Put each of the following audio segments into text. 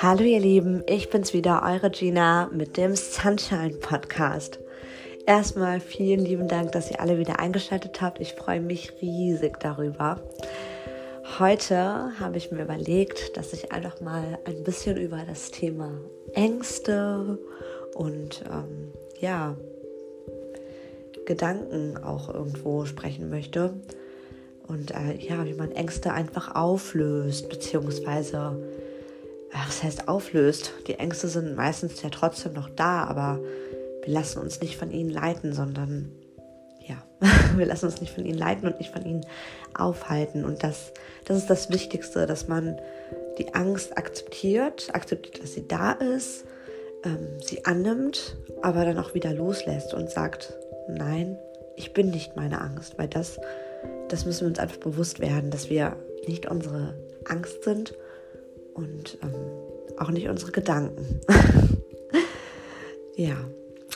Hallo ihr Lieben, ich bin's wieder, eure Gina mit dem Sunshine Podcast. Erstmal vielen lieben Dank, dass ihr alle wieder eingeschaltet habt. Ich freue mich riesig darüber. Heute habe ich mir überlegt, dass ich einfach mal ein bisschen über das Thema Ängste und ähm, ja, Gedanken auch irgendwo sprechen möchte. Und äh, ja, wie man Ängste einfach auflöst, beziehungsweise, äh, was heißt auflöst? Die Ängste sind meistens ja trotzdem noch da, aber wir lassen uns nicht von ihnen leiten, sondern ja, wir lassen uns nicht von ihnen leiten und nicht von ihnen aufhalten. Und das, das ist das Wichtigste, dass man die Angst akzeptiert, akzeptiert, dass sie da ist, ähm, sie annimmt, aber dann auch wieder loslässt und sagt, nein, ich bin nicht meine Angst, weil das, das müssen wir uns einfach bewusst werden, dass wir nicht unsere Angst sind und ähm, auch nicht unsere Gedanken. ja,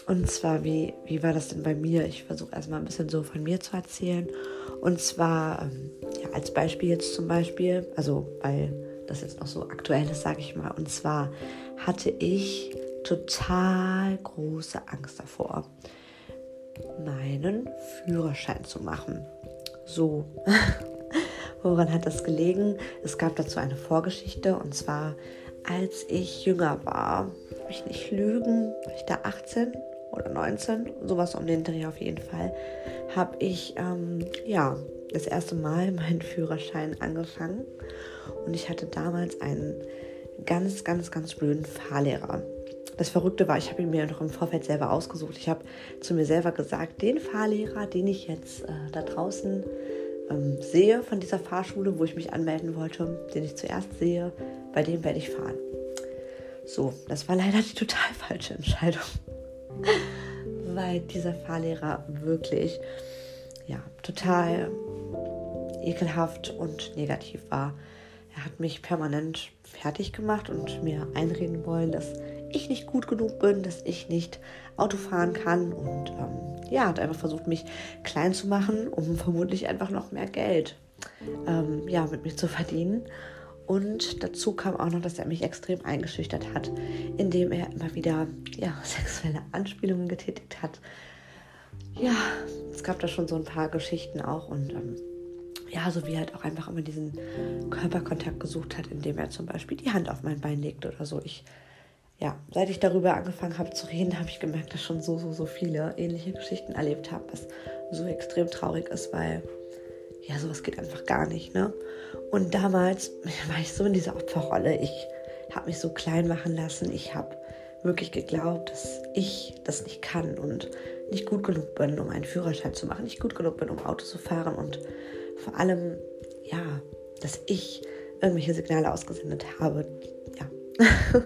und zwar, wie, wie war das denn bei mir? Ich versuche erstmal ein bisschen so von mir zu erzählen. Und zwar, ähm, ja, als Beispiel jetzt zum Beispiel, also weil das jetzt noch so aktuell ist, sage ich mal. Und zwar hatte ich total große Angst davor, meinen Führerschein zu machen. So, woran hat das gelegen? Es gab dazu eine Vorgeschichte und zwar, als ich jünger war, ich nicht lügen, war ich da 18 oder 19, sowas um den Dreh auf jeden Fall, habe ich ähm, ja das erste Mal meinen Führerschein angefangen und ich hatte damals einen ganz, ganz, ganz blöden Fahrlehrer. Das Verrückte war, ich habe ihn mir noch im Vorfeld selber ausgesucht. Ich habe zu mir selber gesagt, den Fahrlehrer, den ich jetzt äh, da draußen ähm, sehe von dieser Fahrschule, wo ich mich anmelden wollte, den ich zuerst sehe, bei dem werde ich fahren. So, das war leider die total falsche Entscheidung. Weil dieser Fahrlehrer wirklich, ja, total ekelhaft und negativ war. Er hat mich permanent fertig gemacht und mir einreden wollen, dass ich nicht gut genug bin, dass ich nicht Auto fahren kann und ähm, ja, hat einfach versucht, mich klein zu machen, um vermutlich einfach noch mehr Geld ähm, ja, mit mir zu verdienen. Und dazu kam auch noch, dass er mich extrem eingeschüchtert hat, indem er immer wieder ja, sexuelle Anspielungen getätigt hat. Ja, es gab da schon so ein paar Geschichten auch und ähm, ja, so wie halt auch einfach immer diesen Körperkontakt gesucht hat, indem er zum Beispiel die Hand auf mein Bein legt oder so. Ich ja, seit ich darüber angefangen habe zu reden, habe ich gemerkt, dass schon so, so, so viele ähnliche Geschichten erlebt habe, was so extrem traurig ist, weil ja, sowas geht einfach gar nicht, ne? Und damals war ich so in dieser Opferrolle. Ich habe mich so klein machen lassen. Ich habe wirklich geglaubt, dass ich das nicht kann und nicht gut genug bin, um einen Führerschein zu machen, nicht gut genug bin, um Auto zu fahren und vor allem, ja, dass ich irgendwelche Signale ausgesendet habe, ja,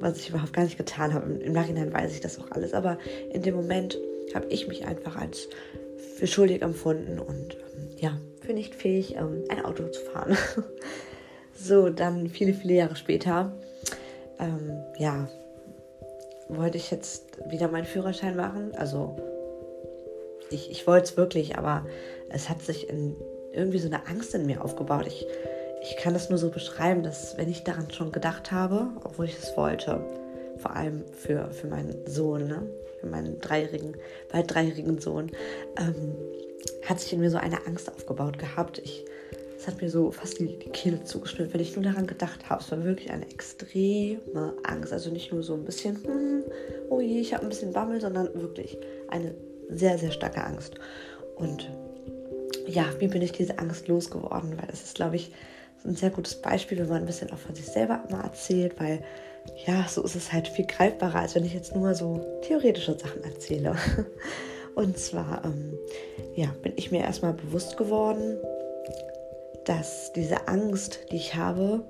was ich überhaupt gar nicht getan habe. Im Nachhinein weiß ich das auch alles, aber in dem Moment habe ich mich einfach als für schuldig empfunden und ähm, ja, für nicht fähig, ähm, ein Auto zu fahren. so, dann viele, viele Jahre später, ähm, ja, wollte ich jetzt wieder meinen Führerschein machen. Also ich, ich wollte es wirklich, aber es hat sich in, irgendwie so eine Angst in mir aufgebaut. Ich ich kann das nur so beschreiben, dass wenn ich daran schon gedacht habe, obwohl ich es wollte, vor allem für, für meinen Sohn, ne? für meinen dreijährigen, bald dreijährigen Sohn, ähm, hat sich in mir so eine Angst aufgebaut gehabt. Ich, es hat mir so fast die, die Kehle zugeschnürt, wenn ich nur daran gedacht habe. Es war wirklich eine extreme Angst. Also nicht nur so ein bisschen, hm, oh je, ich habe ein bisschen Bammel, sondern wirklich eine sehr, sehr starke Angst. Und ja, wie bin ich diese Angst losgeworden? Weil es ist, glaube ich, ein sehr gutes Beispiel, wenn man ein bisschen auch von sich selber mal erzählt, weil ja, so ist es halt viel greifbarer, als wenn ich jetzt nur so theoretische Sachen erzähle. Und zwar, ähm, ja, bin ich mir erstmal bewusst geworden, dass diese Angst, die ich habe,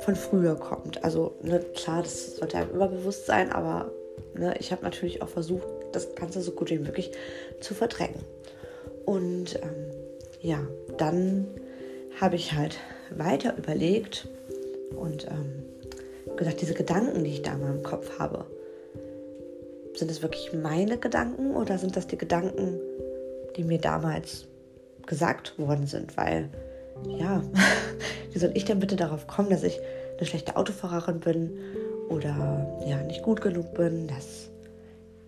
von früher kommt. Also ne, klar, das sollte einem immer bewusst sein, aber ne, ich habe natürlich auch versucht, das Ganze so gut wie möglich zu verdrängen. Und ähm, ja, dann habe ich halt weiter überlegt und ähm, gesagt, diese Gedanken, die ich da in meinem Kopf habe, sind es wirklich meine Gedanken oder sind das die Gedanken, die mir damals gesagt worden sind, weil ja, wie soll ich denn bitte darauf kommen, dass ich eine schlechte Autofahrerin bin oder ja, nicht gut genug bin, dass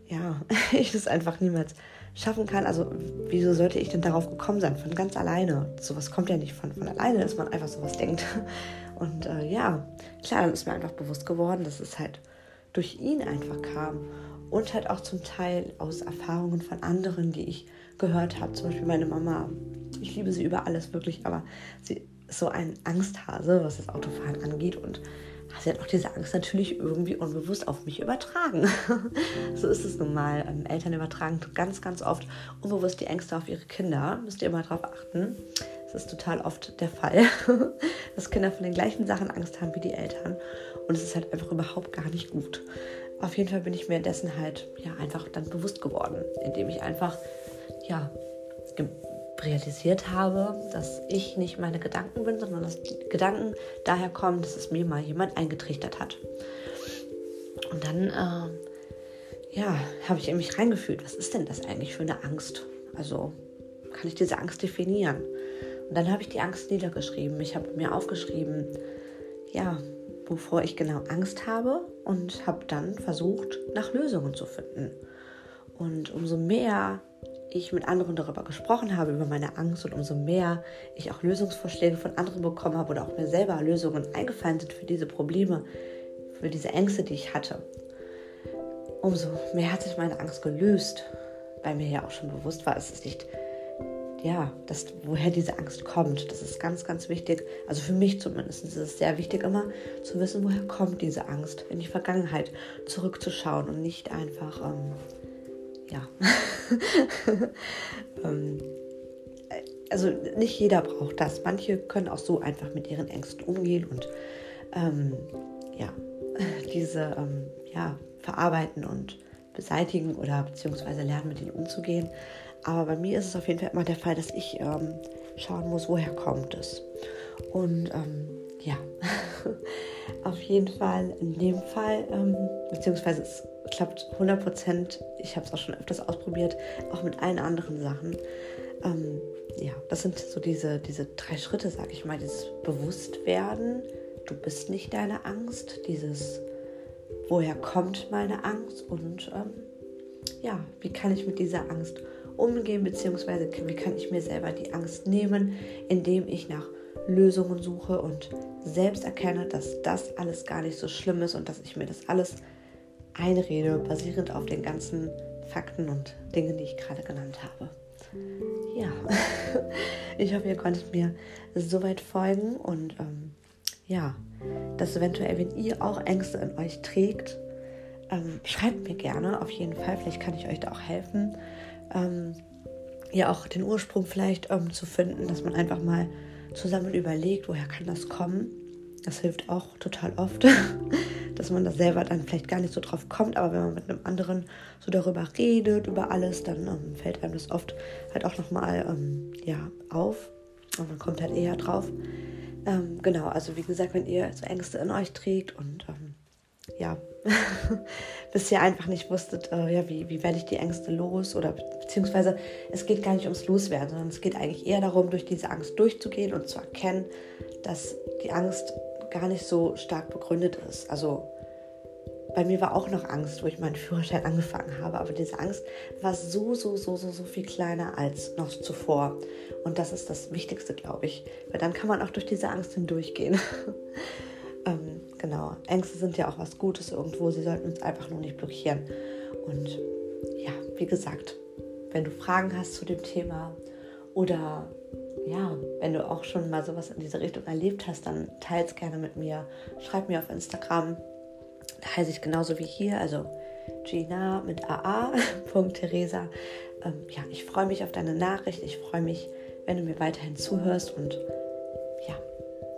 ja, ich das einfach niemals schaffen kann. Also, wieso sollte ich denn darauf gekommen sein? Von ganz alleine. Sowas kommt ja nicht von, von alleine, dass man einfach sowas denkt. Und äh, ja, klar, dann ist mir einfach bewusst geworden, dass es halt durch ihn einfach kam. Und halt auch zum Teil aus Erfahrungen von anderen, die ich gehört habe. Zum Beispiel meine Mama. Ich liebe sie über alles wirklich, aber sie ist so ein Angsthase, was das Autofahren angeht. Und sie hat auch diese Angst natürlich irgendwie unbewusst auf mich übertragen. so ist es nun mal. Ähm, Eltern übertragen ganz, ganz oft unbewusst die Ängste auf ihre Kinder. Müsst ihr immer darauf achten. Das ist total oft der Fall, dass Kinder von den gleichen Sachen Angst haben wie die Eltern. Und es ist halt einfach überhaupt gar nicht gut. Auf jeden Fall bin ich mir dessen halt ja einfach dann bewusst geworden, indem ich einfach ja realisiert habe, dass ich nicht meine Gedanken bin, sondern dass die Gedanken daher kommen, dass es mir mal jemand eingetrichtert hat. Und dann, äh, ja, habe ich in mich reingefühlt, was ist denn das eigentlich für eine Angst? Also kann ich diese Angst definieren? Und dann habe ich die Angst niedergeschrieben. Ich habe mir aufgeschrieben, ja, wovor ich genau Angst habe und habe dann versucht, nach Lösungen zu finden. Und umso mehr ich mit anderen darüber gesprochen habe, über meine Angst und umso mehr ich auch Lösungsvorschläge von anderen bekommen habe oder auch mir selber Lösungen eingefallen sind für diese Probleme, für diese Ängste, die ich hatte, umso mehr hat sich meine Angst gelöst, weil mir ja auch schon bewusst war, es ist nicht, ja, das, woher diese Angst kommt. Das ist ganz, ganz wichtig. Also für mich zumindest ist es sehr wichtig, immer zu wissen, woher kommt diese Angst, in die Vergangenheit zurückzuschauen und nicht einfach, ähm, ja, ähm, also nicht jeder braucht das. Manche können auch so einfach mit ihren Ängsten umgehen und ähm, ja, diese ähm, ja, verarbeiten und beseitigen oder beziehungsweise lernen, mit ihnen umzugehen. Aber bei mir ist es auf jeden Fall immer der Fall, dass ich ähm, schauen muss, woher kommt es. Und ähm, ja, auf jeden Fall in dem Fall, ähm, beziehungsweise es klappt 100 Prozent. Ich habe es auch schon öfters ausprobiert, auch mit allen anderen Sachen. Ähm, ja, das sind so diese, diese drei Schritte, sag ich mal. Dieses Bewusstwerden, du bist nicht deine Angst. Dieses, woher kommt meine Angst und ähm, ja, wie kann ich mit dieser Angst umgehen, beziehungsweise wie kann ich mir selber die Angst nehmen, indem ich nach Lösungen suche und selbst erkenne, dass das alles gar nicht so schlimm ist und dass ich mir das alles einrede, basierend auf den ganzen Fakten und Dingen, die ich gerade genannt habe. Ja, ich hoffe, ihr konntet mir soweit folgen und ähm, ja, dass eventuell, wenn ihr auch Ängste in euch trägt, ähm, schreibt mir gerne auf jeden Fall, vielleicht kann ich euch da auch helfen, ähm, ja auch den Ursprung vielleicht ähm, zu finden, dass man einfach mal zusammen überlegt, woher kann das kommen. Das hilft auch total oft. dass man da selber dann vielleicht gar nicht so drauf kommt, aber wenn man mit einem anderen so darüber redet, über alles, dann ähm, fällt einem das oft halt auch nochmal ähm, ja, auf und man kommt halt eher drauf. Ähm, genau, also wie gesagt, wenn ihr so Ängste in euch trägt und ähm, ja, bisher einfach nicht wusstet, äh, ja, wie, wie werde ich die Ängste los oder beziehungsweise es geht gar nicht ums Loswerden, sondern es geht eigentlich eher darum, durch diese Angst durchzugehen und zu erkennen, dass die Angst gar nicht so stark begründet ist. Also bei mir war auch noch Angst, wo ich meinen Führerschein angefangen habe, aber diese Angst war so, so, so, so, so viel kleiner als noch zuvor. Und das ist das Wichtigste, glaube ich, weil dann kann man auch durch diese Angst hindurchgehen. ähm, genau, Ängste sind ja auch was Gutes irgendwo, sie sollten uns einfach nur nicht blockieren. Und ja, wie gesagt, wenn du Fragen hast zu dem Thema oder ja, wenn du auch schon mal sowas in diese Richtung erlebt hast, dann teile es gerne mit mir. Schreib mir auf Instagram. Da heiße ich genauso wie hier, also Gina mit AA.Theresa. Ähm, ja, ich freue mich auf deine Nachricht. Ich freue mich, wenn du mir weiterhin zuhörst und ja,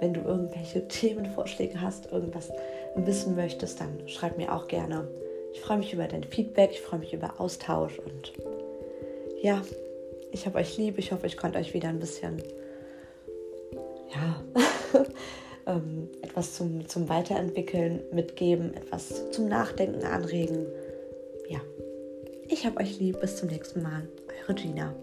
wenn du irgendwelche Themenvorschläge hast, irgendwas wissen möchtest, dann schreib mir auch gerne. Ich freue mich über dein Feedback, ich freue mich über Austausch und ja, ich habe euch lieb. Ich hoffe, ich konnte euch wieder ein bisschen, ja, ähm, etwas zum, zum Weiterentwickeln mitgeben, etwas zum Nachdenken anregen. Ja, ich habe euch lieb. Bis zum nächsten Mal. Eure Gina.